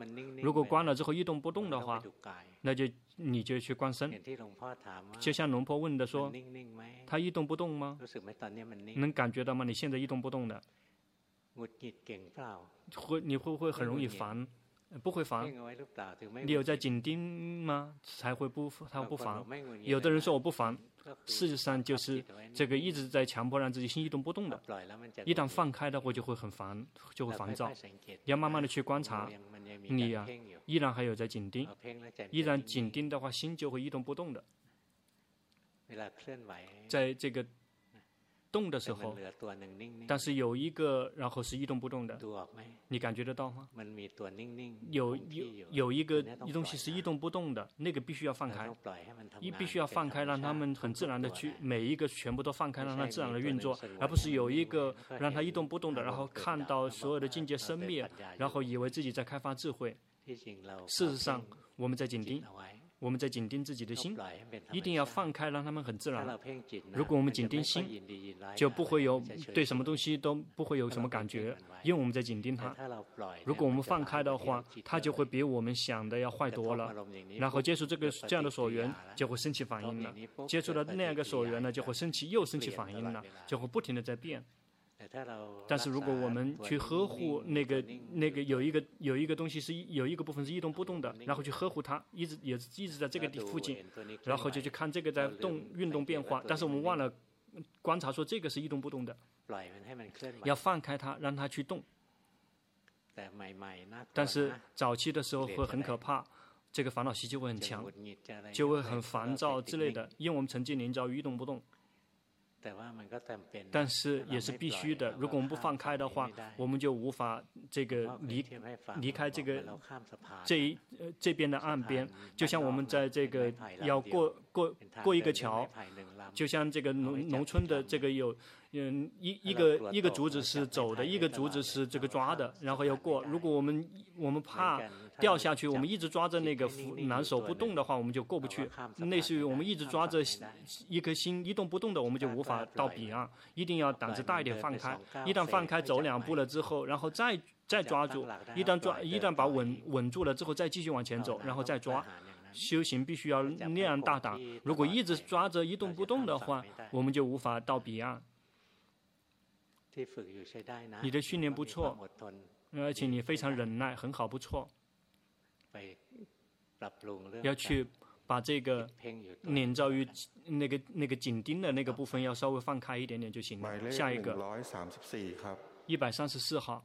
如果关了之后一动不动的话，那就你就去观身。就像龙婆问的说，他一动不动吗？能感觉到吗？你现在一动不动的，会你会不会很容易烦？不会烦。你有在紧盯吗？才会不他不烦。有的人说我不烦。事实上就是这个一直在强迫让自己心一动不动的，一旦放开的话就会很烦，就会烦躁。要慢慢的去观察，你呀、啊、依然还有在紧盯，依然紧盯的话心就会一动不动的。在这个。动的时候，但是有一个，然后是一动不动的，你感觉得到吗？有有有一个东西是一动不动的，那个必须要放开，一必须要放开，让他们很自然的去每一个全部都放开，让它自然的运作，而不是有一个让它一动不动的，然后看到所有的境界生灭，然后以为自己在开发智慧。事实上，我们在紧盯，我们在紧盯自己的心，一定要放开，让他们很自然。如果我们紧盯心，就不会有对什么东西都不会有什么感觉，因为我们在紧盯它。如果我们放开的话，它就会比我们想的要坏多了。然后接触这个这样的所缘，就会升起反应了；接触了那样一个所缘呢，就会升起又升起反应了，就会不停的在变。但是如果我们去呵护那个那个有一个有一个东西是有一个部分是一动不动的，然后去呵护它，一直也一直在这个地附近，然后就去看这个在动运动变化，但是我们忘了观察说这个是一动不动的，要放开它，让它去动。但是早期的时候会很可怕，这个烦恼习气会很强，就会很烦躁之类的，因为我们曾经临着于一动不动。但是也是必须的。如果我们不放开的话，我们就无法这个离离开这个这一呃这边的岸边。就像我们在这个要过过过一个桥，就像这个农农村的这个有嗯一一个一个竹子是走的，一个竹子是这个抓的，然后要过。如果我们我们怕。掉下去，我们一直抓着那个扶难手不动的话，我们就过不去。类似于我们一直抓着一颗心一动不动的，我们就无法到彼岸。一定要胆子大一点，放开。一旦放开，走两步了之后，然后再再抓住。一旦抓，一旦把稳稳住了之后，再继续往前走，然后再抓。修行必须要那样大胆。如果一直抓着一动不动的话，我们就无法到彼岸。你的训练不错，而且你非常忍耐，很好，不错。要去把这个念照于那个那个紧盯的那个部分，要稍微放开一点点就行了。下一个，一百三十四号。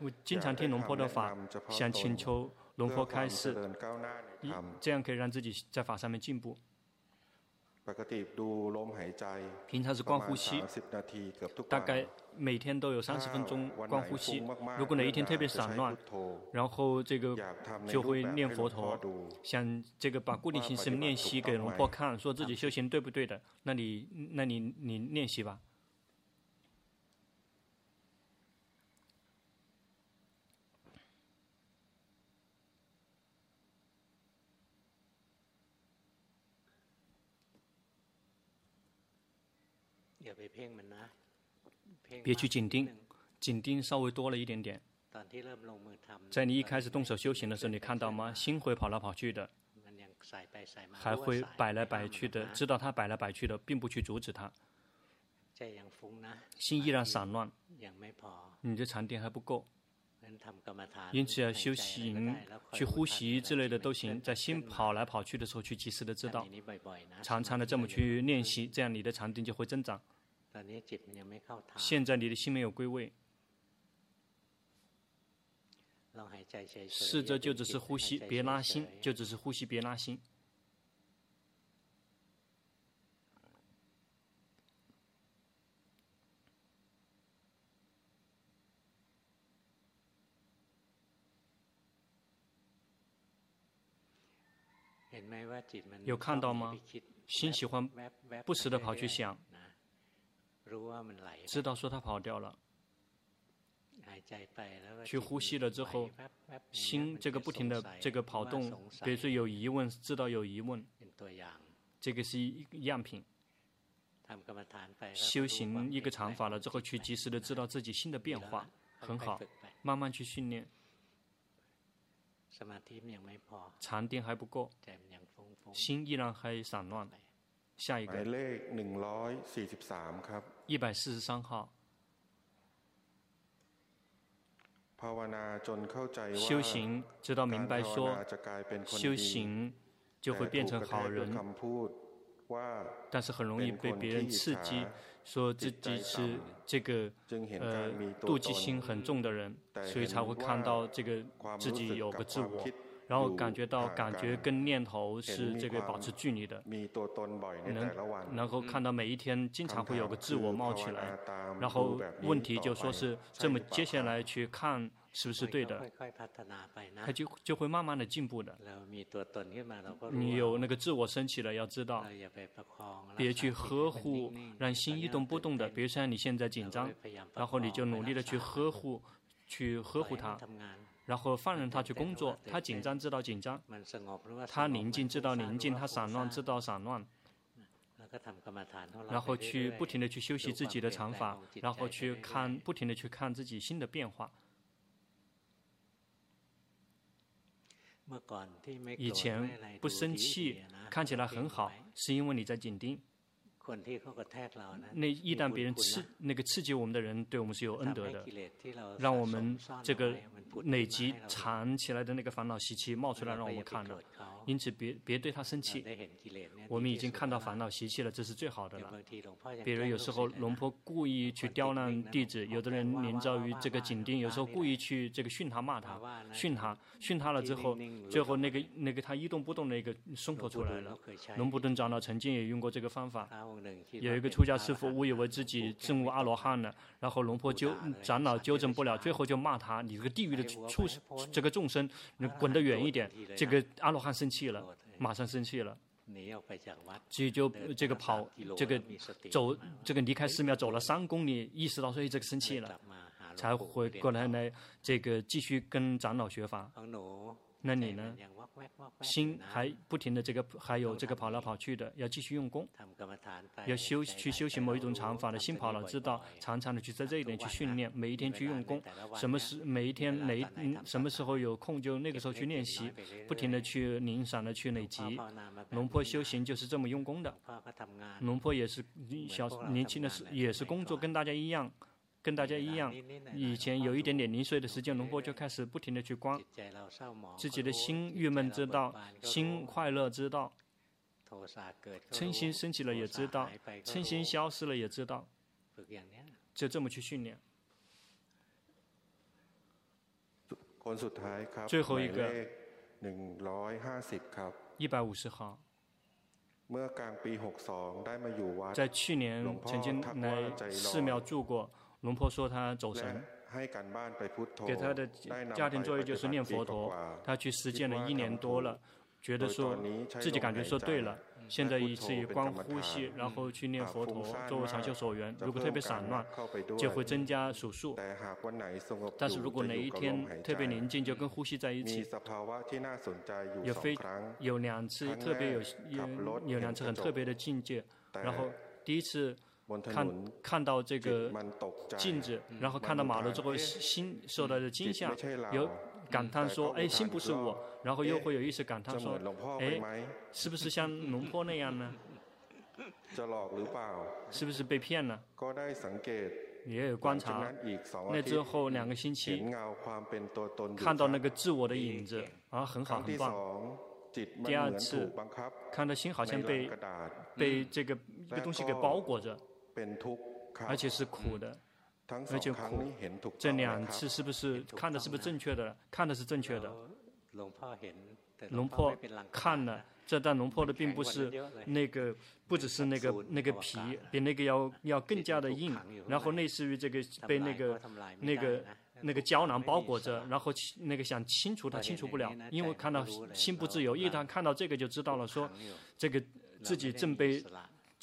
我经常听龙坡的法，想请求龙坡开示，这样可以让自己在法上面进步。平常是观呼吸，大概每天都有三十分钟观呼吸。如果哪一天特别散乱，然后这个就会念佛陀，想这个把固定形式练习给龙婆看，说自己修行对不对的，那你那你你练习吧。别去紧盯，紧盯稍微多了一点点。在你一开始动手修行的时候，你看到吗？心会跑来跑去的，还会摆来摆去的。知道它摆来摆去的，并不去阻止它。心依然散乱，你的禅定还不够。因此要修行，去呼吸之类的都行。在心跑来跑去的时候，去及时的知道，常常的这么去练习，这样你的禅定就会增长。现在你的心没有归位，试着就只是呼吸，别拉心，就只是呼吸，别拉心。有看到吗？心喜欢不时的跑去想。知道说他跑掉了，去呼吸了之后，心这个不停的这个跑动，比如说有疑问，知道有疑问，这个是一样品。修行一个长法了之后，去及时的知道自己心的变化，很好，慢慢去训练。禅定还不够，心依然还散乱。下一个，一百四十三号。修行直到明白说，修行就会变成好人，但是很容易被别人刺激，说自己是这个呃妒忌心很重的人，所以才会看到这个自己有个自我。然后感觉到感觉跟念头是这个保持距离的，能能够看到每一天经常会有个自我冒起来，然后问题就说是这么接下来去看是不是对的，他就就会慢慢的进步的。你有那个自我升起了，要知道，别去呵护，让心一动不动的。比如说你现在紧张，然后你就努力的去呵护，去呵护它。然后放任他去工作，他紧张知道紧张，他宁静知道宁静，他散乱知道散乱。然后去不停的去修习自己的禅法，然后去看不停的去看自己新的变化。以前不生气，看起来很好，是因为你在紧盯。那一旦别人刺那个刺激我们的人，对我们是有恩德的，让我们这个累积藏起来的那个烦恼习气冒出来，让我们看了。因此别，别别对他生气。我们已经看到烦恼习气了，这是最好的了。比如有时候龙婆故意去刁难弟子，有的人临着于这个紧盯，有时候故意去这个训他、骂他、训他、训他了之后，最后那个那个他一动不动的一个松脱出来了。龙婆顿长老曾经也用过这个方法。有一个出家师傅误以为自己证悟阿罗汉了，然后龙婆纠长老纠正不了，最后就骂他：“你这个地狱的畜生，这个众生，你滚得远一点。”这个阿罗汉生气了，马上生气了，所以就这个跑，这个走，这个离开寺庙走了三公里，意识到所以这个生气了，才回过来来这个继续跟长老学法。那你呢？心还不停的这个，还有这个跑来跑去的，要继续用功，要修去修行某一种禅法的心跑了，知道常常的去在这一点去训练，每一天去用功，什么时每一天哪嗯什么时候有空就那个时候去练习，不停的去零散的去累积。龙坡修行就是这么用功的，龙坡也是小年轻的时也是工作跟大家一样。跟大家一样，以前有一点点零碎的时间，龙波就开始不停的去观自己的心郁闷，知道心快乐，知道嗔心升起了也知道，嗔心消失了也知道，就这么去训练。最后一个，一百五十号。在去年曾经来寺庙住过。龙婆说他走神，给他的家庭作业就是念佛陀。他去实践了一年多了，觉得说自己感觉说对了。现在一次以观呼吸，然后去念佛陀作为长修所缘。如果特别散乱，就会增加数数。但是如果哪一天特别宁静，就跟呼吸在一起。有非有两次特别有有有两次很特别的境界，然后第一次。看看到这个镜子，然后看到马路之后，心受到的惊吓，有感叹说：“哎，心不是我。”然后又会有意识感叹说：“哎，是不是像龙婆那样呢？是不是被骗了？”也有观察。那之后两个星期，看到那个自我的影子，啊，很好，很棒。第二次看到心好像被被这个一个东西给包裹着。而且是苦的，而且苦。这两次是不是看的是不是正确的？看的是正确的。龙婆看了，这但龙婆的并不是那个，不只是那个那个皮，比那个要要更加的硬。然后类似于这个被那个那个那个胶囊包裹着，然后那个想清除它清除不了，因为看到心不自由。一旦看到这个就知道了，说这个自己正被。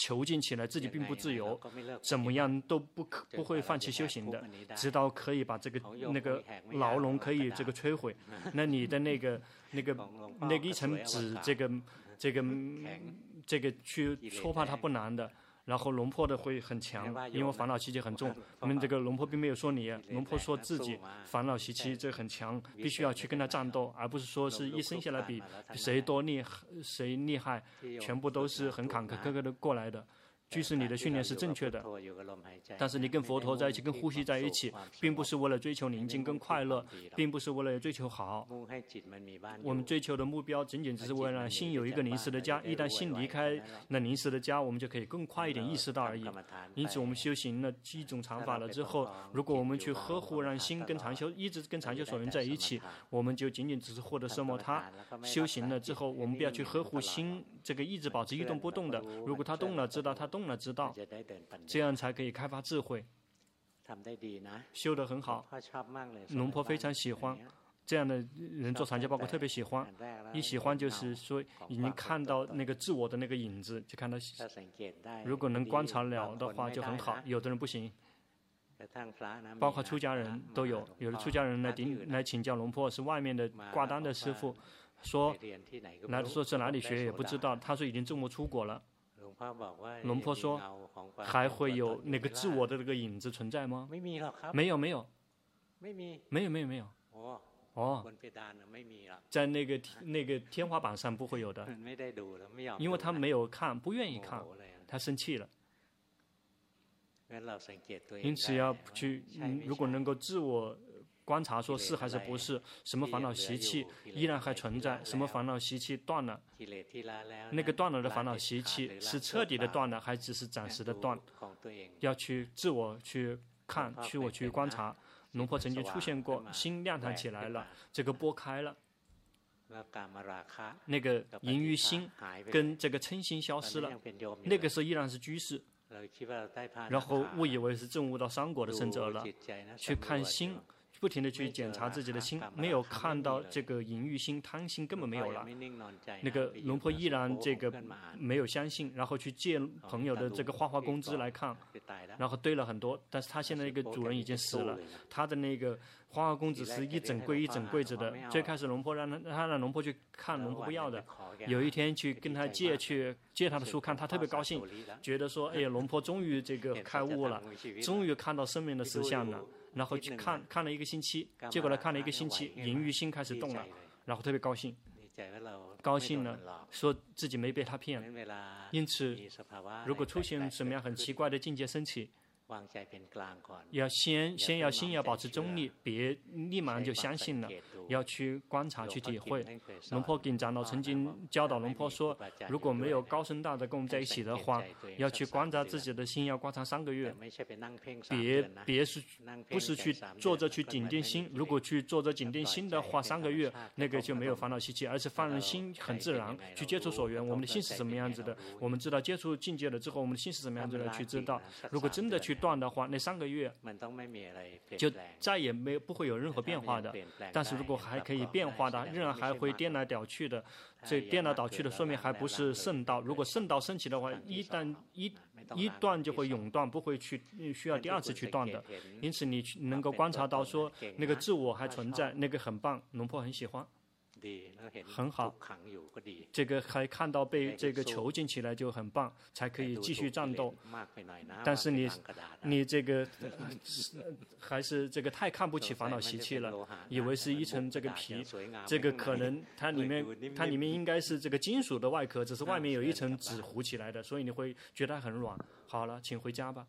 囚禁起来，自己并不自由，怎么样都不可不会放弃修行的，直到可以把这个那个牢笼可以这个摧毁。那你的那个 那个那个一层纸，这个这个这个去戳破它不难的。然后龙婆的会很强，因为烦恼习气很重。我们这个龙婆并没有说你，龙婆说自己烦恼习气这很强，必须要去跟他战斗，而不是说是一生下来比谁多厉害谁厉害，全部都是很坎坷坷坷的过来的。即使你的训练是正确的，但是你跟佛陀在一起，跟呼吸在一起，并不是为了追求宁静跟快乐，并不是为了追求好。我们追求的目标仅仅只是为了让心有一个临时的家。一旦心离开那临时的家，我们就可以更快一点意识到而已。因此，我们修行了几种禅法了之后，如果我们去呵护让心跟禅修一直跟禅修所缘在一起，我们就仅仅只是获得奢摩他。修行了之后，我们不要去呵护心，这个一直保持一动不动的。如果他动了，知道他动。了知道，这样才可以开发智慧。修得很好，龙婆非常喜欢这样的人做禅修，包括特别喜欢。一喜欢就是说已经看到那个自我的那个影子，就看到。如果能观察了的话就很好，有的人不行。包括出家人都有，有的出家人来顶来请教龙婆，是外面的挂单的师傅，说来说是哪里学也不知道，他说已经证悟出国了。龙婆说还会有那个自我的那个影子存在吗？没有没有，没有没有没有。哦，在那个那个天花板上不会有的，因为他没有看，不愿意看，他生气了。因此要去，如果能够自我观察，说是还是不是，什么烦恼习气依然还存在，什么烦恼习气断了，那个断了的烦恼习气是彻底的断了，还只是暂时的断？要去自我去看，去我去观察。龙婆曾经出现过，心亮堂起来了，这个拨开了，那个淫欲心跟这个嗔心消失了，那个时候依然是居士。然后误以为是证悟到三果的圣者了，去看心，不停的去检查自己的心，没有看到这个淫欲心、贪心根本没有了。那个龙婆依然这个没有相信，然后去借朋友的这个花花公资来看，然后堆了很多，但是他现在那个主人已经死了，他的那个。花花公子是一整柜一整柜子的。最开始龙婆让他，他让龙婆去看，龙婆不要的。有一天去跟他借去借他的书看，他特别高兴，觉得说：“哎呀，龙婆终于这个 开悟了，终于看到生命的实相了。”然后去看看了一个星期，结果呢看了一个星期，淫欲心开始动了，然后特别高兴，高兴了，说自己没被他骗。因此，如果出现什么样很奇怪的境界升起。要先先要心要保持中立，别立马就相信了。要去观察去体会。龙婆给长老曾经教导龙婆说，如果没有高僧大德跟我们在一起的话，要去观察自己的心，要观察三个月。别别是不是去坐着去紧盯心，如果去坐着紧盯心的话，三个月那个就没有烦恼习气，而是放任心很自然去接触所缘。我们的心是什么样子的？我们知道接触境界了之后，我们的心是什么样子的？去知道。如果真的去断的话，那三个月就再也没有不会有任何变化的。但是如果还可以变化的，仍然还会颠来倒去的，这颠来倒去的说明还不是圣道。如果圣道升起的话，一旦一一断就会永断，不会去需要第二次去断的。因此你能够观察到说那个自我还存在，那个很棒，龙婆很喜欢。很好，这个还看到被这个囚禁起来就很棒，才可以继续战斗。但是你你这个 还是这个太看不起烦恼习气了，以为是一层这个皮，这个可能 它里面它里面应该是这个金属的外壳，只是外面有一层纸糊起来的，所以你会觉得很软。好了，请回家吧。